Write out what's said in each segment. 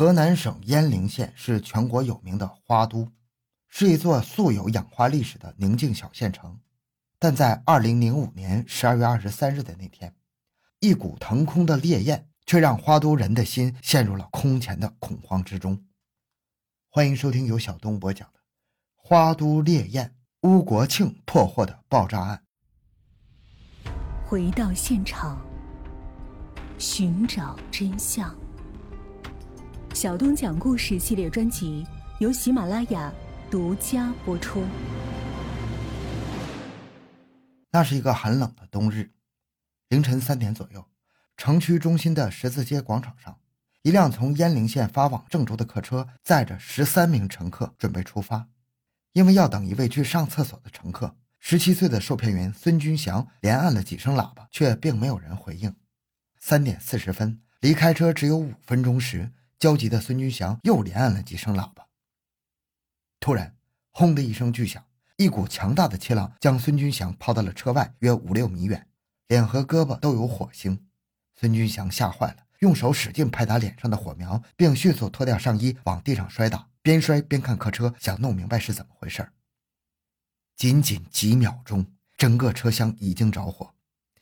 河南省鄢陵县是全国有名的花都，是一座素有养花历史的宁静小县城。但在2005年12月23日的那天，一股腾空的烈焰却让花都人的心陷入了空前的恐慌之中。欢迎收听由小东播讲的《花都烈焰乌国庆破获的爆炸案》。回到现场，寻找真相。小东讲故事系列专辑由喜马拉雅独家播出。那是一个寒冷的冬日，凌晨三点左右，城区中心的十字街广场上，一辆从鄢陵县发往郑州的客车载着十三名乘客准备出发。因为要等一位去上厕所的乘客，十七岁的售票员孙军祥连按了几声喇叭，却并没有人回应。三点四十分，离开车只有五分钟时。焦急的孙军祥又连按了几声喇叭。突然，轰的一声巨响，一股强大的气浪将孙军祥抛到了车外约五六米远，脸和胳膊都有火星。孙军祥吓坏了，用手使劲拍打脸上的火苗，并迅速脱掉上衣往地上摔打，边摔边看客车，想弄明白是怎么回事。仅仅几秒钟，整个车厢已经着火，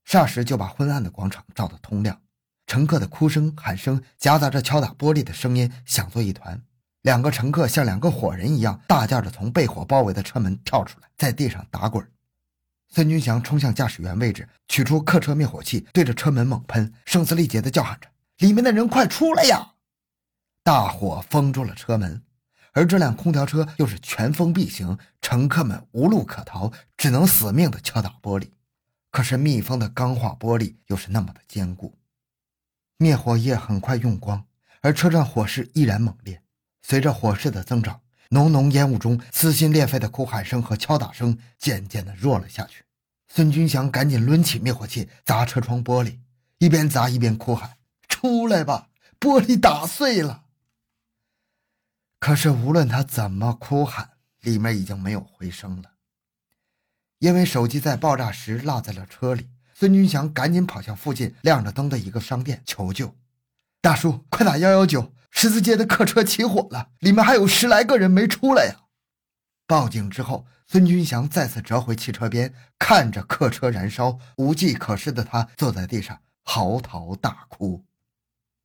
霎时就把昏暗的广场照得通亮。乘客的哭声、喊声夹杂着敲打玻璃的声音，响作一团。两个乘客像两个火人一样，大叫着从被火包围的车门跳出来，在地上打滚。孙军祥冲向驾驶员位置，取出客车灭火器，对着车门猛喷，声嘶力竭地叫喊着：“里面的人快出来呀！”大火封住了车门，而这辆空调车又是全封闭型，乘客们无路可逃，只能死命地敲打玻璃。可是密封的钢化玻璃又是那么的坚固。灭火液很快用光，而车站火势依然猛烈。随着火势的增长，浓浓烟雾中撕心裂肺的哭喊声和敲打声渐渐的弱了下去。孙军祥赶紧抡起灭火器砸车窗玻璃，一边砸一边哭喊：“出来吧，玻璃打碎了！”可是无论他怎么哭喊，里面已经没有回声了，因为手机在爆炸时落在了车里。孙军祥赶紧跑向附近亮着灯的一个商店求救：“大叔，快打幺幺九！十字街的客车起火了，里面还有十来个人没出来呀！”报警之后，孙军祥再次折回汽车边，看着客车燃烧，无计可施的他坐在地上嚎啕大哭。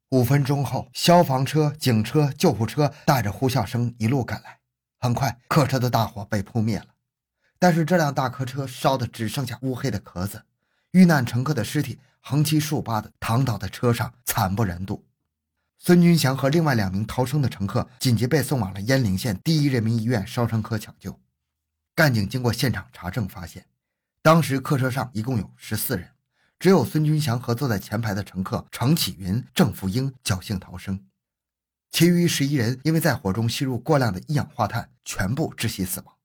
五分钟后，消防车、警车、救护车带着呼啸声一路赶来，很快客车的大火被扑灭了，但是这辆大客车烧的只剩下乌黑的壳子。遇难乘客的尸体横七竖八的躺倒在车上，惨不忍睹。孙军祥和另外两名逃生的乘客紧急被送往了鄢陵县第一人民医院烧伤科抢救。干警经过现场查证发现，当时客车上一共有十四人，只有孙军祥和坐在前排的乘客程启云、郑福英侥幸逃生，其余十一人因为在火中吸入过量的一氧化碳，全部窒息死亡。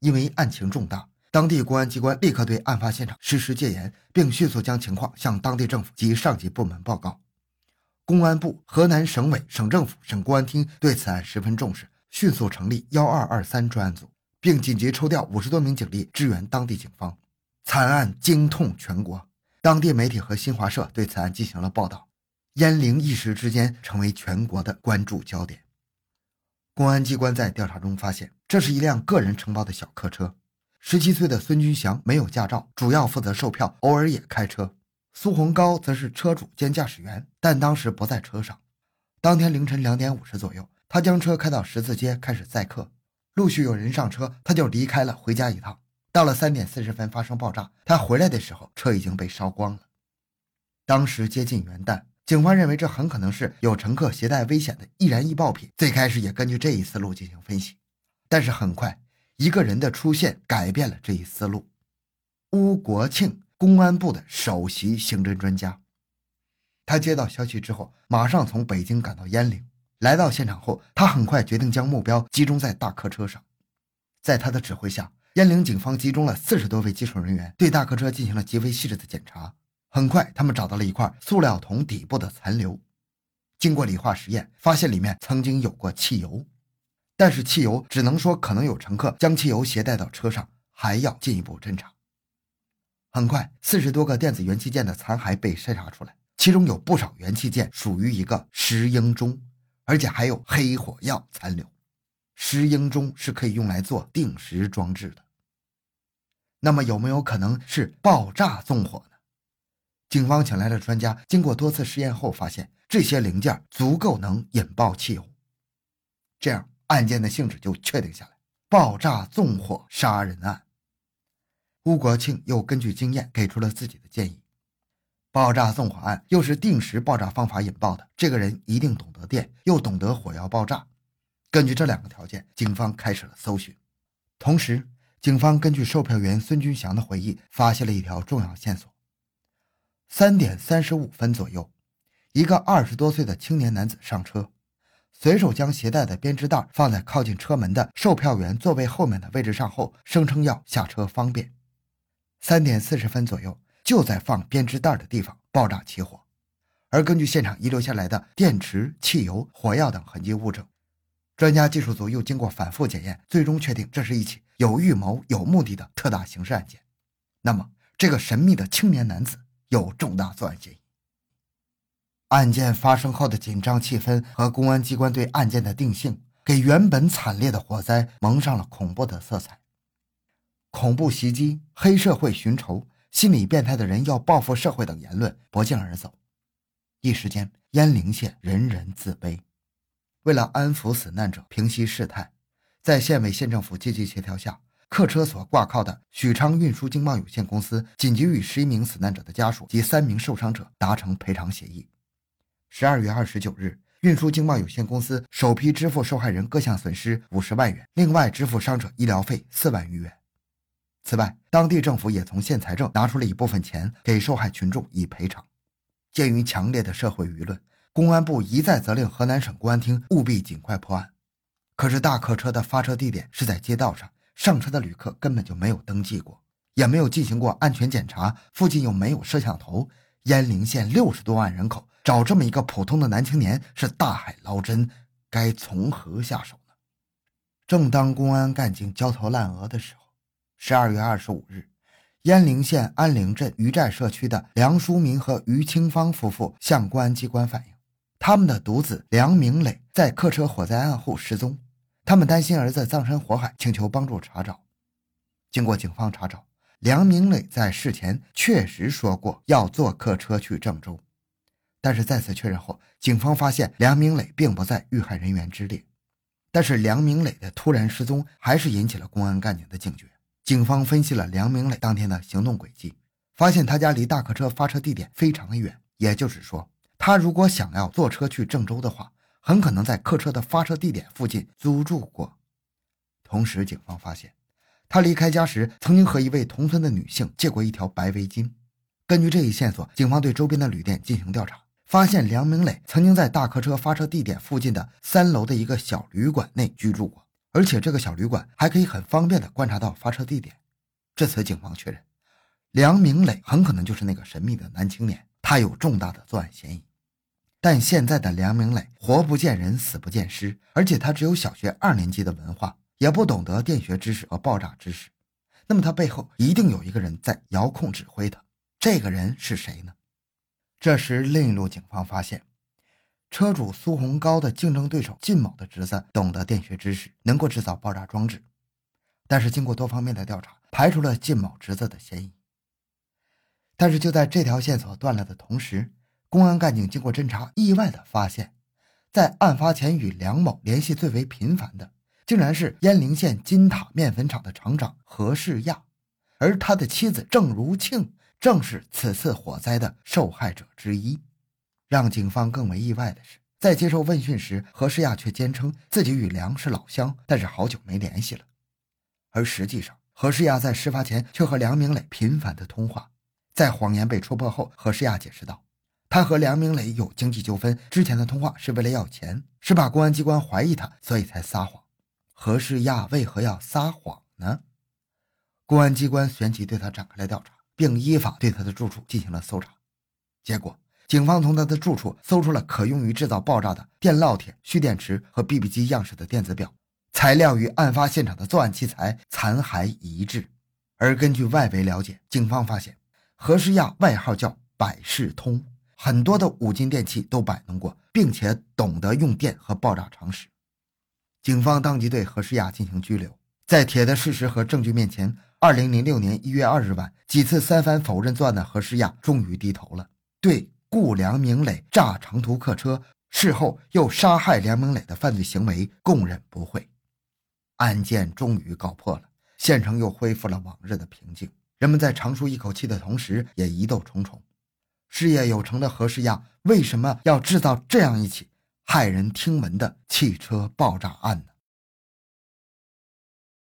因为案情重大。当地公安机关立刻对案发现场实施戒严，并迅速将情况向当地政府及上级部门报告。公安部、河南省委、省政府、省公安厅对此案十分重视，迅速成立幺二二三专案组，并紧急抽调五十多名警力支援当地警方。惨案惊痛全国，当地媒体和新华社对此案进行了报道，鄢陵一时之间成为全国的关注焦点。公安机关在调查中发现，这是一辆个人承包的小客车。十七岁的孙军祥没有驾照，主要负责售票，偶尔也开车。苏洪高则是车主兼驾驶员，但当时不在车上。当天凌晨两点五十左右，他将车开到十字街，开始载客。陆续有人上车，他就离开了，回家一趟。到了三点四十分发生爆炸，他回来的时候车已经被烧光了。当时接近元旦，警方认为这很可能是有乘客携带危险的易燃易爆品。最开始也根据这一思路进行分析，但是很快。一个人的出现改变了这一思路。乌国庆，公安部的首席刑侦专家，他接到消息之后，马上从北京赶到鄢陵。来到现场后，他很快决定将目标集中在大客车上。在他的指挥下，鄢陵警方集中了四十多位技术人员，对大客车进行了极为细致的检查。很快，他们找到了一块塑料桶底部的残留，经过理化实验，发现里面曾经有过汽油。但是汽油只能说可能有乘客将汽油携带到车上，还要进一步侦查。很快，四十多个电子元器件的残骸被筛查出来，其中有不少元器件属于一个石英钟，而且还有黑火药残留，石英钟是可以用来做定时装置的。那么有没有可能是爆炸纵火呢？警方请来了专家，经过多次试验后发现，这些零件足够能引爆汽油，这样案件的性质就确定下来：爆炸纵火杀人案。吴国庆又根据经验给出了自己的建议：爆炸纵火案又是定时爆炸方法引爆的，这个人一定懂得电，又懂得火药爆炸。根据这两个条件，警方开始了搜寻，同时，警方根据售票员孙军祥的回忆，发现了一条重要线索。三点三十五分左右，一个二十多岁的青年男子上车，随手将携带的编织袋放在靠近车门的售票员座位后面的位置上后，声称要下车方便。三点四十分左右，就在放编织袋的地方爆炸起火。而根据现场遗留下来的电池、汽油、火药等痕迹物证，专家技术组又经过反复检验，最终确定这是一起有预谋、有目的的特大刑事案件。那么，这个神秘的青年男子？有重大作案嫌疑。案件发生后的紧张气氛和公安机关对案件的定性，给原本惨烈的火灾蒙上了恐怖的色彩。恐怖袭击、黑社会寻仇、心理变态的人要报复社会等言论不胫而走，一时间鄢陵县人人自危。为了安抚死难者、平息事态，在县委县政府积极协调下。客车所挂靠的许昌运输经贸有限公司紧急与十一名死难者的家属及三名受伤者达成赔偿协议。十二月二十九日，运输经贸有限公司首批支付受害人各项损失五十万元，另外支付伤者医疗费四万余元。此外，当地政府也从县财政拿出了一部分钱给受害群众以赔偿。鉴于强烈的社会舆论，公安部一再责令河南省公安厅务必尽快破案。可是，大客车的发车地点是在街道上。上车的旅客根本就没有登记过，也没有进行过安全检查，附近又没有摄像头。鄢陵县六十多万人口，找这么一个普通的男青年是大海捞针，该从何下手呢？正当公安干警焦头烂额的时候，十二月二十五日，鄢陵县安陵镇余寨社区的梁淑明和余清芳夫妇向公安机关反映，他们的独子梁明磊在客车火灾案后失踪。他们担心儿子葬身火海，请求帮助查找。经过警方查找，梁明磊在事前确实说过要坐客车去郑州，但是再次确认后，警方发现梁明磊并不在遇害人员之列。但是梁明磊的突然失踪还是引起了公安干警的警觉。警方分析了梁明磊当天的行动轨迹，发现他家离大客车发车地点非常的远，也就是说，他如果想要坐车去郑州的话。很可能在客车的发车地点附近租住过。同时，警方发现他离开家时曾经和一位同村的女性借过一条白围巾。根据这一线索，警方对周边的旅店进行调查，发现梁明磊曾经在大客车发车地点附近的三楼的一个小旅馆内居住过，而且这个小旅馆还可以很方便地观察到发车地点。至此，警方确认梁明磊很可能就是那个神秘的男青年，他有重大的作案嫌疑。但现在的梁明磊活不见人，死不见尸，而且他只有小学二年级的文化，也不懂得电学知识和爆炸知识。那么他背后一定有一个人在遥控指挥他，这个人是谁呢？这时，另一路警方发现，车主苏洪高的竞争对手靳某的侄子懂得电学知识，能够制造爆炸装置。但是经过多方面的调查，排除了靳某侄子的嫌疑。但是就在这条线索断了的同时，公安干警经过侦查，意外的发现，在案发前与梁某联系最为频繁的，竟然是鄢陵县金塔面粉厂的厂长何世亚，而他的妻子郑如庆正是此次火灾的受害者之一。让警方更为意外的是，在接受问讯时，何世亚却坚称自己与梁是老乡，但是好久没联系了。而实际上，何世亚在事发前却和梁明磊频繁的通话。在谎言被戳破后，何世亚解释道。他和梁明磊有经济纠纷，之前的通话是为了要钱，是怕公安机关怀疑他，所以才撒谎。何世亚为何要撒谎呢？公安机关旋即对他展开了调查，并依法对他的住处进行了搜查。结果，警方从他的住处搜出了可用于制造爆炸的电烙铁、蓄电池和 BB 机样式的电子表，材料与案发现场的作案器材残骸一致。而根据外围了解，警方发现何世亚外号叫百事通。很多的五金电器都摆弄过，并且懂得用电和爆炸常识。警方当即对何诗亚进行拘留。在铁的事实和证据面前，二零零六年一月二日晚，几次三番否认作案的何诗雅终于低头了，对雇梁明磊炸长途客车，事后又杀害梁明磊的犯罪行为供认不讳。案件终于告破了，县城又恢复了往日的平静。人们在长舒一口气的同时，也疑窦重重。事业有成的何诗雅为什么要制造这样一起骇人听闻的汽车爆炸案呢？